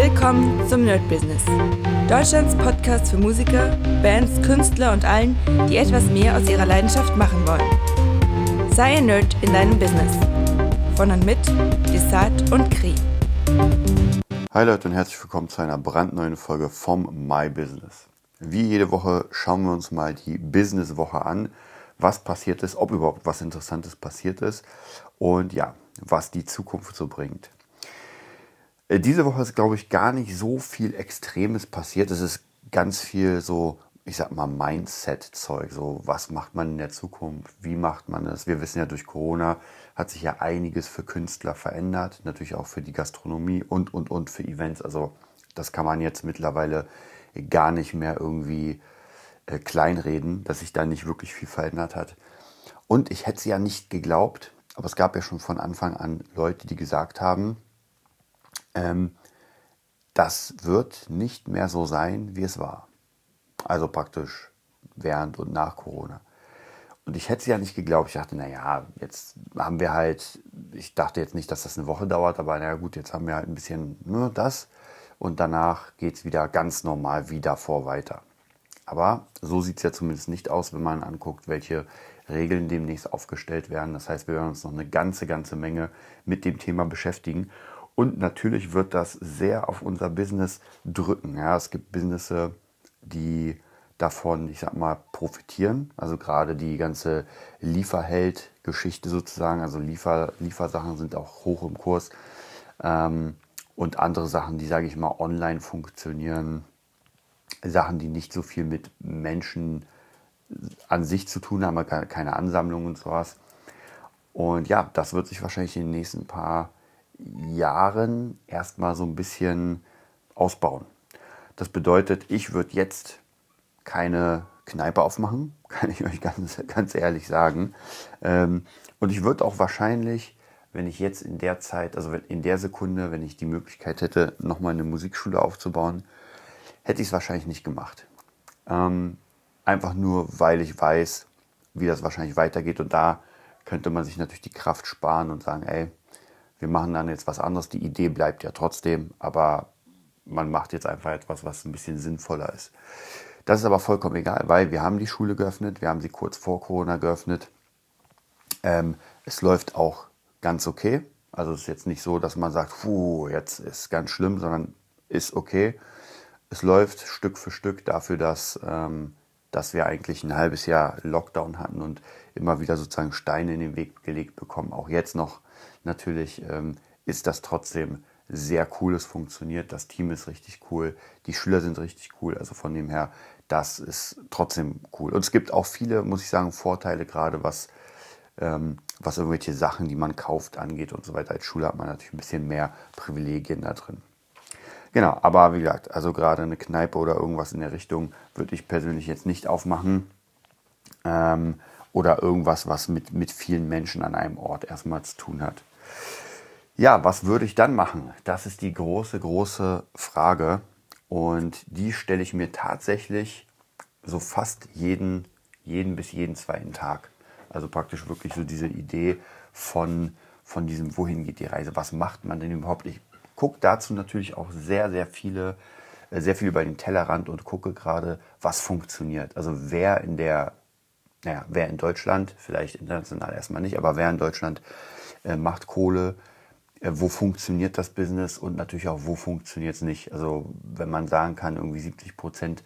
Willkommen zum Nerd Business. Deutschlands Podcast für Musiker, Bands, Künstler und allen, die etwas mehr aus ihrer Leidenschaft machen wollen. Sei ein Nerd in deinem Business. Von und mit Desart und Kri. Hi Leute und herzlich willkommen zu einer brandneuen Folge vom My Business. Wie jede Woche schauen wir uns mal die Business-Woche an, was passiert ist, ob überhaupt was Interessantes passiert ist und ja, was die Zukunft so bringt. Äh, diese Woche ist, glaube ich, gar nicht so viel Extremes passiert. Es ist ganz viel so, ich sag mal, Mindset-Zeug. So, was macht man in der Zukunft? Wie macht man das? Wir wissen ja, durch Corona hat sich ja einiges für Künstler verändert. Natürlich auch für die Gastronomie und, und, und für Events. Also, das kann man jetzt mittlerweile gar nicht mehr irgendwie äh, kleinreden, dass sich da nicht wirklich viel verändert hat. Und ich hätte es ja nicht geglaubt, aber es gab ja schon von Anfang an Leute, die gesagt haben, ähm, das wird nicht mehr so sein, wie es war. Also praktisch während und nach Corona. Und ich hätte es ja nicht geglaubt. Ich dachte, naja, jetzt haben wir halt, ich dachte jetzt nicht, dass das eine Woche dauert, aber naja gut, jetzt haben wir halt ein bisschen nur das und danach geht es wieder ganz normal wie davor weiter. Aber so sieht es ja zumindest nicht aus, wenn man anguckt, welche Regeln demnächst aufgestellt werden. Das heißt, wir werden uns noch eine ganze, ganze Menge mit dem Thema beschäftigen. Und natürlich wird das sehr auf unser Business drücken. Ja, es gibt Businesses, die davon, ich sag mal, profitieren. Also gerade die ganze Lieferheld-Geschichte sozusagen. Also Liefer, Liefersachen sind auch hoch im Kurs. Ähm, und andere Sachen, die, sage ich mal, online funktionieren. Sachen, die nicht so viel mit Menschen an sich zu tun haben, keine Ansammlung und sowas. Und ja, das wird sich wahrscheinlich in den nächsten paar Jahren erstmal so ein bisschen ausbauen. Das bedeutet, ich würde jetzt keine Kneipe aufmachen, kann ich euch ganz, ganz ehrlich sagen. Ähm, und ich würde auch wahrscheinlich, wenn ich jetzt in der Zeit, also in der Sekunde, wenn ich die Möglichkeit hätte, nochmal eine Musikschule aufzubauen, hätte ich es wahrscheinlich nicht gemacht. Ähm, einfach nur, weil ich weiß, wie das wahrscheinlich weitergeht. Und da könnte man sich natürlich die Kraft sparen und sagen, ey, wir machen dann jetzt was anderes. Die Idee bleibt ja trotzdem, aber man macht jetzt einfach etwas, was ein bisschen sinnvoller ist. Das ist aber vollkommen egal, weil wir haben die Schule geöffnet, wir haben sie kurz vor Corona geöffnet. Ähm, es läuft auch ganz okay. Also es ist jetzt nicht so, dass man sagt, puh, jetzt ist ganz schlimm, sondern ist okay. Es läuft Stück für Stück dafür, dass, ähm, dass wir eigentlich ein halbes Jahr Lockdown hatten und immer wieder sozusagen Steine in den Weg gelegt bekommen. Auch jetzt noch natürlich ähm, ist das trotzdem sehr cool. Es funktioniert, das Team ist richtig cool, die Schüler sind richtig cool. Also von dem her, das ist trotzdem cool. Und es gibt auch viele, muss ich sagen, Vorteile, gerade was, ähm, was irgendwelche Sachen, die man kauft, angeht und so weiter. Als Schule hat man natürlich ein bisschen mehr Privilegien da drin. Genau, aber wie gesagt, also gerade eine Kneipe oder irgendwas in der Richtung würde ich persönlich jetzt nicht aufmachen. Ähm, oder irgendwas, was mit, mit vielen Menschen an einem Ort erstmal zu tun hat. Ja, was würde ich dann machen? Das ist die große, große Frage. Und die stelle ich mir tatsächlich so fast jeden, jeden bis jeden zweiten Tag. Also praktisch wirklich so diese Idee von, von diesem, wohin geht die Reise? Was macht man denn überhaupt? Ich gucke dazu natürlich auch sehr, sehr viele, äh, sehr viel über den Tellerrand und gucke gerade, was funktioniert. Also wer in der, naja, wer in Deutschland, vielleicht international erstmal nicht, aber wer in Deutschland äh, macht Kohle, äh, wo funktioniert das Business und natürlich auch, wo funktioniert es nicht. Also wenn man sagen kann, irgendwie 70 Prozent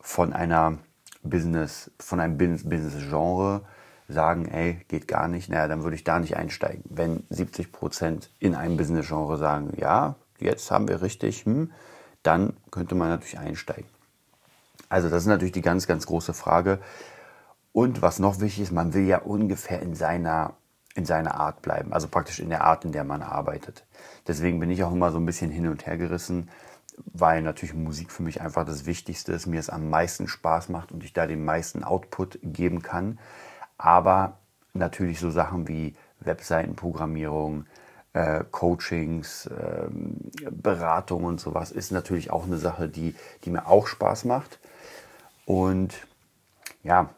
von einer Business, von einem Business-Genre sagen, ey, geht gar nicht, naja, dann würde ich da nicht einsteigen. Wenn 70 Prozent in einem Business-Genre sagen, ja, jetzt haben wir richtig, hm, dann könnte man natürlich einsteigen. Also das ist natürlich die ganz, ganz große Frage. Und was noch wichtig ist, man will ja ungefähr in seiner in seiner Art bleiben, also praktisch in der Art, in der man arbeitet. Deswegen bin ich auch immer so ein bisschen hin und her gerissen, weil natürlich Musik für mich einfach das Wichtigste ist, mir es am meisten Spaß macht und ich da den meisten Output geben kann. Aber natürlich so Sachen wie Webseitenprogrammierung, äh, Coachings, äh, Beratung und sowas ist natürlich auch eine Sache, die, die mir auch Spaß macht. Und ja,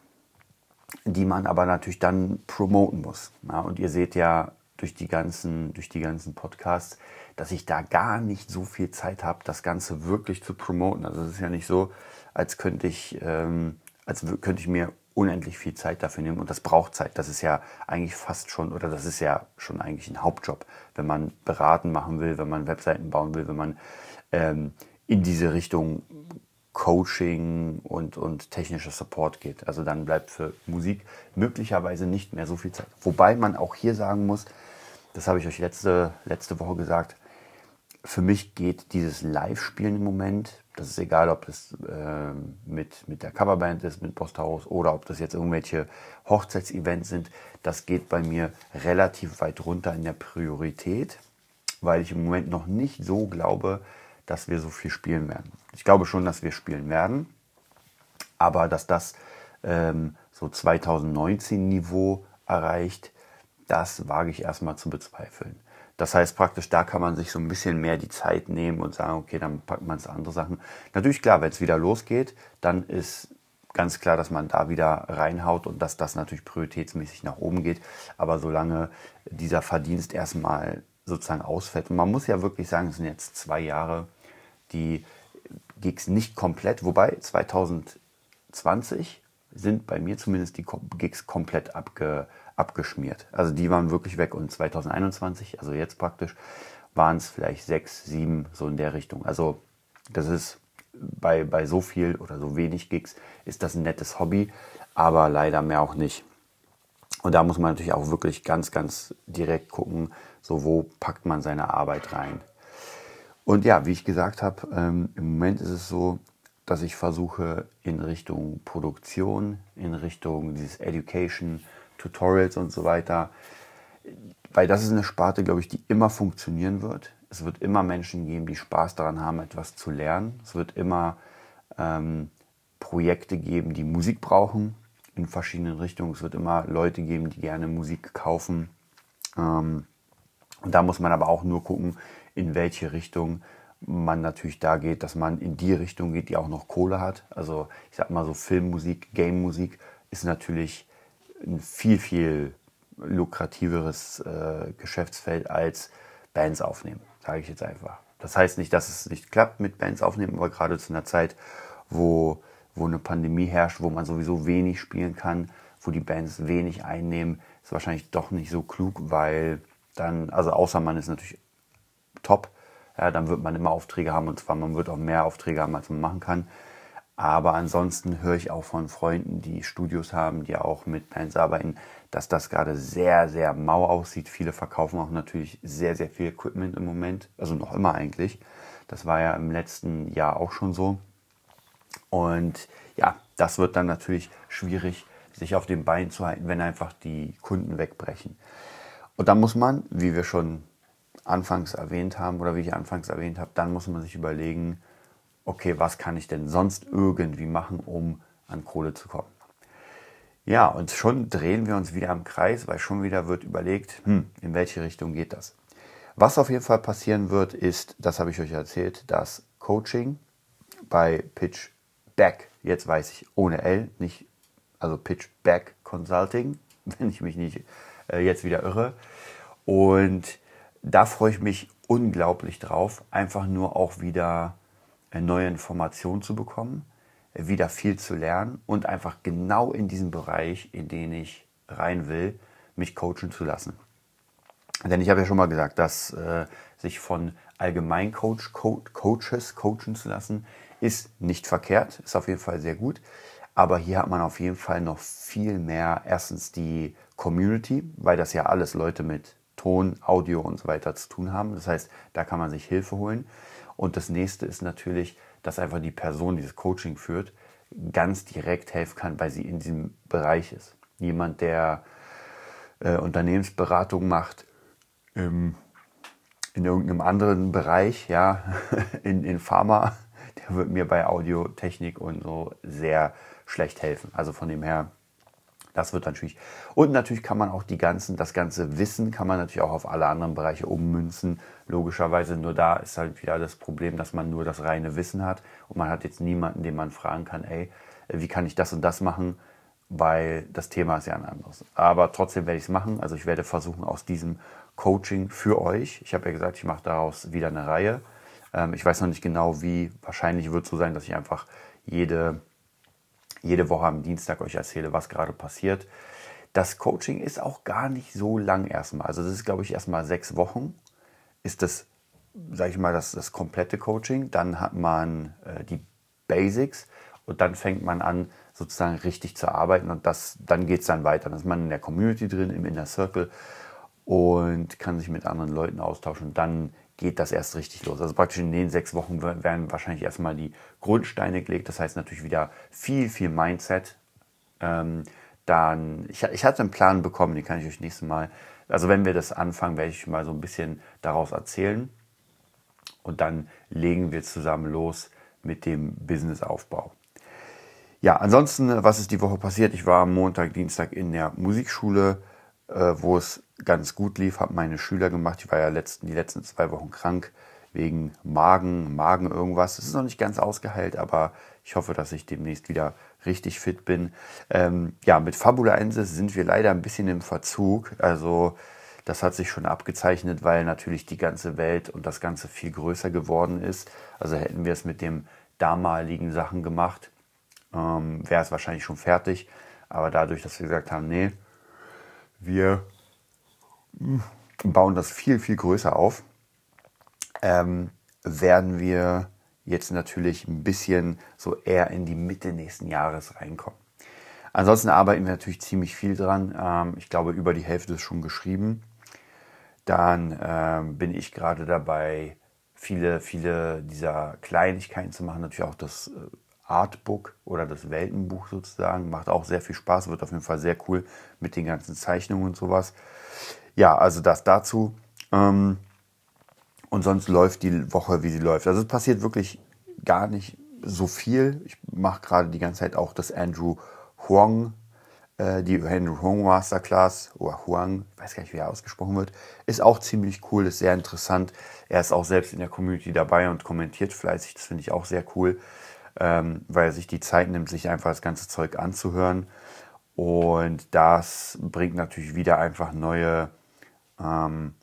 die man aber natürlich dann promoten muss. Ja, und ihr seht ja, durch die ganzen, durch die ganzen Podcasts, dass ich da gar nicht so viel Zeit habe, das Ganze wirklich zu promoten. Also es ist ja nicht so, als könnte ich, ähm, als könnte ich mir unendlich viel Zeit dafür nehmen und das braucht Zeit. Das ist ja eigentlich fast schon, oder das ist ja schon eigentlich ein Hauptjob, wenn man beraten machen will, wenn man Webseiten bauen will, wenn man ähm, in diese Richtung Coaching und, und technischer Support geht. Also dann bleibt für Musik möglicherweise nicht mehr so viel Zeit. Wobei man auch hier sagen muss, das habe ich euch letzte, letzte Woche gesagt, für mich geht dieses Live-Spielen im Moment, das ist egal, ob das äh, mit, mit der Coverband ist, mit Posthaus oder ob das jetzt irgendwelche Hochzeitsevents sind, das geht bei mir relativ weit runter in der Priorität, weil ich im Moment noch nicht so glaube, dass wir so viel spielen werden. Ich glaube schon, dass wir spielen werden, aber dass das ähm, so 2019-Niveau erreicht, das wage ich erstmal zu bezweifeln. Das heißt praktisch, da kann man sich so ein bisschen mehr die Zeit nehmen und sagen, okay, dann packt man es andere Sachen. Natürlich klar, wenn es wieder losgeht, dann ist ganz klar, dass man da wieder reinhaut und dass das natürlich prioritätsmäßig nach oben geht. Aber solange dieser Verdienst erstmal sozusagen ausfällt, und man muss ja wirklich sagen, es sind jetzt zwei Jahre, die Gigs nicht komplett, wobei 2020 sind bei mir zumindest die Gigs komplett abge, abgeschmiert. Also die waren wirklich weg und 2021, also jetzt praktisch, waren es vielleicht sechs, sieben, so in der Richtung. Also das ist bei, bei so viel oder so wenig Gigs ist das ein nettes Hobby, aber leider mehr auch nicht. Und da muss man natürlich auch wirklich ganz, ganz direkt gucken, so wo packt man seine Arbeit rein. Und ja, wie ich gesagt habe, ähm, im Moment ist es so, dass ich versuche in Richtung Produktion, in Richtung dieses Education, Tutorials und so weiter, weil das ist eine Sparte, glaube ich, die immer funktionieren wird. Es wird immer Menschen geben, die Spaß daran haben, etwas zu lernen. Es wird immer ähm, Projekte geben, die Musik brauchen in verschiedenen Richtungen. Es wird immer Leute geben, die gerne Musik kaufen. Ähm, und da muss man aber auch nur gucken, in welche Richtung man natürlich da geht, dass man in die Richtung geht, die auch noch Kohle hat. Also ich sag mal so Filmmusik, Game-Musik ist natürlich ein viel, viel lukrativeres äh, Geschäftsfeld als Bands aufnehmen, sage ich jetzt einfach. Das heißt nicht, dass es nicht klappt mit Bands aufnehmen, aber gerade zu einer Zeit, wo, wo eine Pandemie herrscht, wo man sowieso wenig spielen kann, wo die Bands wenig einnehmen, ist wahrscheinlich doch nicht so klug, weil dann, also außer man ist natürlich top, ja, dann wird man immer Aufträge haben und zwar man wird auch mehr Aufträge haben, als man machen kann. Aber ansonsten höre ich auch von Freunden, die Studios haben, die auch mit Bands arbeiten, dass das gerade sehr, sehr mau aussieht. Viele verkaufen auch natürlich sehr, sehr viel Equipment im Moment, also noch immer eigentlich. Das war ja im letzten Jahr auch schon so. Und ja, das wird dann natürlich schwierig, sich auf den Beinen zu halten, wenn einfach die Kunden wegbrechen. Und dann muss man, wie wir schon anfangs erwähnt haben oder wie ich anfangs erwähnt habe, dann muss man sich überlegen, okay, was kann ich denn sonst irgendwie machen, um an Kohle zu kommen? Ja, und schon drehen wir uns wieder im Kreis, weil schon wieder wird überlegt, hm, in welche Richtung geht das? Was auf jeden Fall passieren wird, ist, das habe ich euch erzählt, das Coaching bei Pitch Back, jetzt weiß ich, ohne L, nicht, also Pitch Back Consulting, wenn ich mich nicht äh, jetzt wieder irre. Und da freue ich mich unglaublich drauf, einfach nur auch wieder neue Informationen zu bekommen, äh, wieder viel zu lernen und einfach genau in diesem Bereich, in den ich rein will, mich coachen zu lassen. Denn ich habe ja schon mal gesagt, dass äh, sich von Allgemeincoach, Co Coaches coachen zu lassen, ist nicht verkehrt, ist auf jeden Fall sehr gut. Aber hier hat man auf jeden Fall noch viel mehr, erstens die Community, weil das ja alles Leute mit Ton, Audio und so weiter zu tun haben. Das heißt, da kann man sich Hilfe holen. Und das nächste ist natürlich, dass einfach die Person, die das Coaching führt, ganz direkt helfen kann, weil sie in diesem Bereich ist. Jemand, der äh, Unternehmensberatung macht, ähm, in irgendeinem anderen Bereich, ja, in, in Pharma, der wird mir bei Audiotechnik und so sehr schlecht helfen. Also von dem her das wird natürlich. Und natürlich kann man auch die ganzen, das ganze Wissen kann man natürlich auch auf alle anderen Bereiche ummünzen. Logischerweise nur da ist halt wieder das Problem, dass man nur das reine Wissen hat und man hat jetzt niemanden, den man fragen kann, ey, wie kann ich das und das machen? Weil das Thema ist ja ein anderes. Aber trotzdem werde ich es machen. Also ich werde versuchen, aus diesem Coaching für euch. Ich habe ja gesagt, ich mache daraus wieder eine Reihe. Ähm, ich weiß noch nicht genau, wie. Wahrscheinlich wird es so sein, dass ich einfach jede, jede Woche am Dienstag euch erzähle, was gerade passiert. Das Coaching ist auch gar nicht so lang erstmal. Also das ist, glaube ich, erstmal sechs Wochen. Ist das, sage ich mal, das, das komplette Coaching. Dann hat man äh, die Basics und dann fängt man an, sozusagen richtig zu arbeiten und das, dann geht es dann weiter. Dann ist man in der Community drin, im Inner Circle und kann sich mit anderen Leuten austauschen. Und dann geht das erst richtig los. Also praktisch in den sechs Wochen werden wahrscheinlich erstmal die Grundsteine gelegt. Das heißt natürlich wieder viel, viel Mindset. Ähm, dann, ich, ich hatte einen Plan bekommen, den kann ich euch nächstes Mal, also wenn wir das anfangen, werde ich mal so ein bisschen daraus erzählen. Und dann legen wir zusammen los mit dem Businessaufbau. Ja, ansonsten, was ist die Woche passiert? Ich war am Montag, Dienstag in der Musikschule, äh, wo es ganz gut lief, habe meine Schüler gemacht. Ich war ja letzten, die letzten zwei Wochen krank wegen Magen, Magen irgendwas. Es ist noch nicht ganz ausgeheilt, aber ich hoffe, dass ich demnächst wieder richtig fit bin. Ähm, ja, mit Fabula Ensis sind wir leider ein bisschen im Verzug. Also das hat sich schon abgezeichnet, weil natürlich die ganze Welt und das Ganze viel größer geworden ist. Also hätten wir es mit dem damaligen Sachen gemacht, ähm, wäre es wahrscheinlich schon fertig. Aber dadurch, dass wir gesagt haben, nee, wir bauen das viel, viel größer auf, ähm, werden wir jetzt natürlich ein bisschen so eher in die Mitte nächsten Jahres reinkommen. Ansonsten arbeiten wir natürlich ziemlich viel dran. Ähm, ich glaube, über die Hälfte ist schon geschrieben. Dann ähm, bin ich gerade dabei, viele, viele dieser Kleinigkeiten zu machen. Natürlich auch das äh, Artbook oder das Weltenbuch sozusagen. Macht auch sehr viel Spaß, wird auf jeden Fall sehr cool mit den ganzen Zeichnungen und sowas. Ja, also das dazu. Ähm, und sonst läuft die Woche, wie sie läuft. Also es passiert wirklich gar nicht so viel. Ich mache gerade die ganze Zeit auch das Andrew Huang, äh, die Andrew Huang Masterclass oder Huang, ich weiß gar nicht, wie er ausgesprochen wird. Ist auch ziemlich cool, ist sehr interessant. Er ist auch selbst in der Community dabei und kommentiert fleißig. Das finde ich auch sehr cool ähm, weil er sich die Zeit nimmt, sich einfach das ganze Zeug anzuhören. Und das bringt natürlich wieder einfach neue, ähm,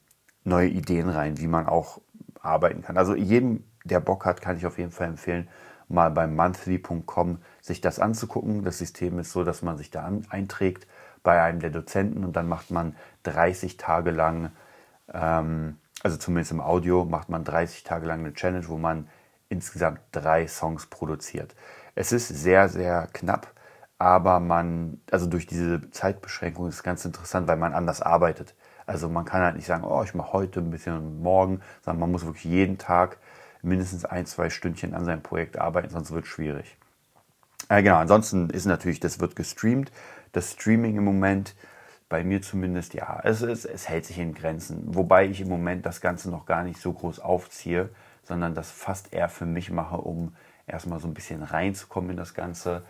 neue Ideen rein, wie man auch arbeiten kann. Also jedem, der Bock hat, kann ich auf jeden Fall empfehlen, mal beim monthly.com sich das anzugucken. Das System ist so, dass man sich da einträgt bei einem der Dozenten und dann macht man 30 Tage lang, ähm, also zumindest im Audio, macht man 30 Tage lang eine Challenge, wo man insgesamt drei Songs produziert. Es ist sehr, sehr knapp, aber man, also durch diese Zeitbeschränkung ist es ganz interessant, weil man anders arbeitet. Also man kann halt nicht sagen, oh, ich mache heute ein bisschen und morgen, sondern man muss wirklich jeden Tag mindestens ein, zwei Stündchen an seinem Projekt arbeiten, sonst wird es schwierig. Äh, genau, ansonsten ist natürlich, das wird gestreamt. Das Streaming im Moment, bei mir zumindest, ja, es, es, es hält sich in Grenzen. Wobei ich im Moment das Ganze noch gar nicht so groß aufziehe, sondern das fast eher für mich mache, um erstmal so ein bisschen reinzukommen in das Ganze.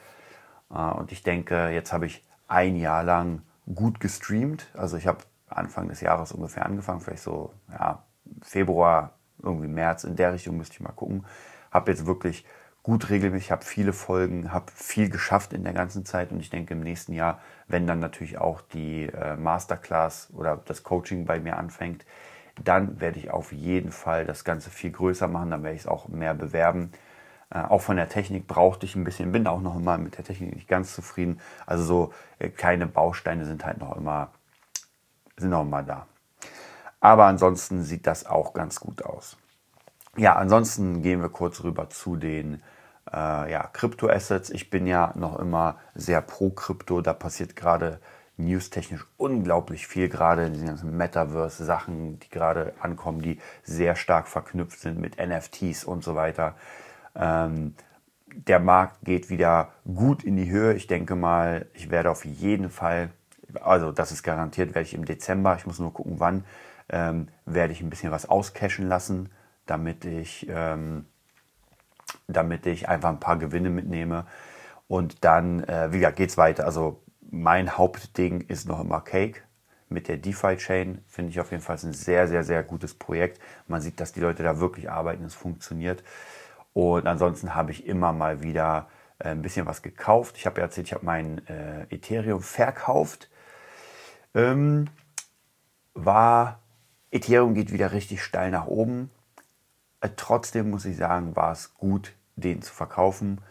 Äh, und ich denke, jetzt habe ich ein Jahr lang gut gestreamt. Also ich habe Anfang des Jahres ungefähr angefangen, vielleicht so ja, Februar, irgendwie März, in der Richtung müsste ich mal gucken. Habe jetzt wirklich gut regelmäßig, habe viele Folgen, habe viel geschafft in der ganzen Zeit und ich denke im nächsten Jahr, wenn dann natürlich auch die äh, Masterclass oder das Coaching bei mir anfängt, dann werde ich auf jeden Fall das Ganze viel größer machen, dann werde ich es auch mehr bewerben. Äh, auch von der Technik brauchte ich ein bisschen, bin auch noch immer mit der Technik nicht ganz zufrieden. Also so äh, kleine Bausteine sind halt noch immer, sind noch immer da. Aber ansonsten sieht das auch ganz gut aus. Ja, ansonsten gehen wir kurz rüber zu den äh, ja, Kryptoassets. Ich bin ja noch immer sehr pro Krypto. Da passiert gerade newstechnisch unglaublich viel, gerade in diesen ganzen Metaverse-Sachen, die gerade ankommen, die sehr stark verknüpft sind mit NFTs und so weiter. Ähm, der Markt geht wieder gut in die Höhe. Ich denke mal, ich werde auf jeden Fall, also das ist garantiert, werde ich im Dezember, ich muss nur gucken, wann, ähm, werde ich ein bisschen was auscashen lassen, damit ich, ähm, damit ich einfach ein paar Gewinne mitnehme. Und dann, äh, wie gesagt, geht es weiter. Also mein Hauptding ist noch immer Cake mit der DeFi-Chain. Finde ich auf jeden Fall ein sehr, sehr, sehr gutes Projekt. Man sieht, dass die Leute da wirklich arbeiten, es funktioniert. Und ansonsten habe ich immer mal wieder äh, ein bisschen was gekauft. Ich habe ja erzählt, ich habe mein äh, Ethereum verkauft. Ähm, war Ethereum geht wieder richtig steil nach oben. Äh, trotzdem muss ich sagen, war es gut, den zu verkaufen,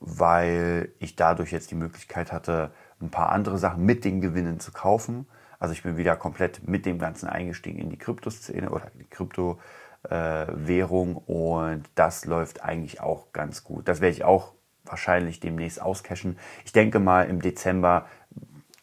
weil ich dadurch jetzt die Möglichkeit hatte, ein paar andere Sachen mit den Gewinnen zu kaufen. Also ich bin wieder komplett mit dem Ganzen eingestiegen in die Kryptoszene oder die Kryptowährung äh, und das läuft eigentlich auch ganz gut. Das werde ich auch wahrscheinlich demnächst auscashen. Ich denke mal im Dezember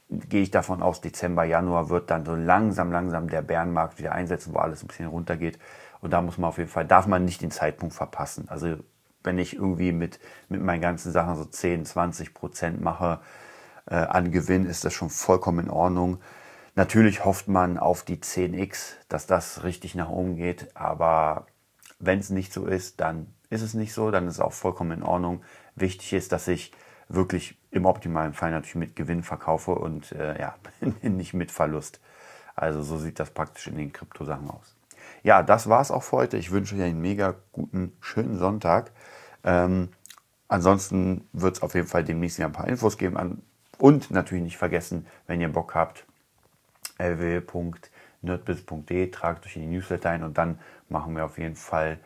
gehe ich davon aus, Dezember, Januar wird dann so langsam, langsam der Bärenmarkt wieder einsetzen, wo alles ein bisschen runtergeht. Und da muss man auf jeden Fall, darf man nicht den Zeitpunkt verpassen. Also wenn ich irgendwie mit, mit meinen ganzen Sachen so 10, 20 Prozent mache äh, an Gewinn, ist das schon vollkommen in Ordnung. Natürlich hofft man auf die 10x, dass das richtig nach oben geht. Aber wenn es nicht so ist, dann ist es nicht so, dann ist es auch vollkommen in Ordnung. Wichtig ist, dass ich wirklich im optimalen Fall natürlich mit Gewinn verkaufe und äh, ja, nicht mit Verlust. Also so sieht das praktisch in den Kryptosachen aus. Ja, das war es auch für heute. Ich wünsche euch einen mega guten, schönen Sonntag. Ähm, ansonsten wird es auf jeden Fall demnächst wieder ein paar Infos geben. An, und natürlich nicht vergessen, wenn ihr Bock habt, lw.nerdbiz.de, tragt euch in die Newsletter ein und dann machen wir auf jeden Fall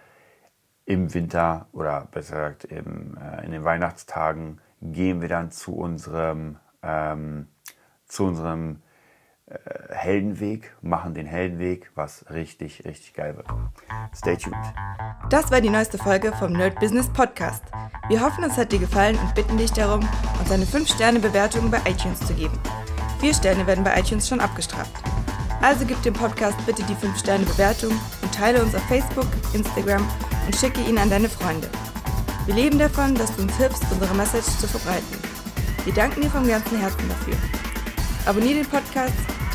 im Winter oder besser gesagt im, äh, in den Weihnachtstagen gehen wir dann zu unserem, ähm, zu unserem Heldenweg, machen den Heldenweg, was richtig, richtig geil wird. Stay tuned. Das war die neueste Folge vom Nerd Business Podcast. Wir hoffen, es hat dir gefallen und bitten dich darum, uns eine 5-Sterne-Bewertung bei iTunes zu geben. Vier Sterne werden bei iTunes schon abgestraft. Also gib dem Podcast bitte die 5-Sterne-Bewertung und teile uns auf Facebook, Instagram und schicke ihn an deine Freunde. Wir leben davon, dass du uns hilfst, unsere Message zu verbreiten. Wir danken dir vom ganzen Herzen dafür. Abonnier den Podcast,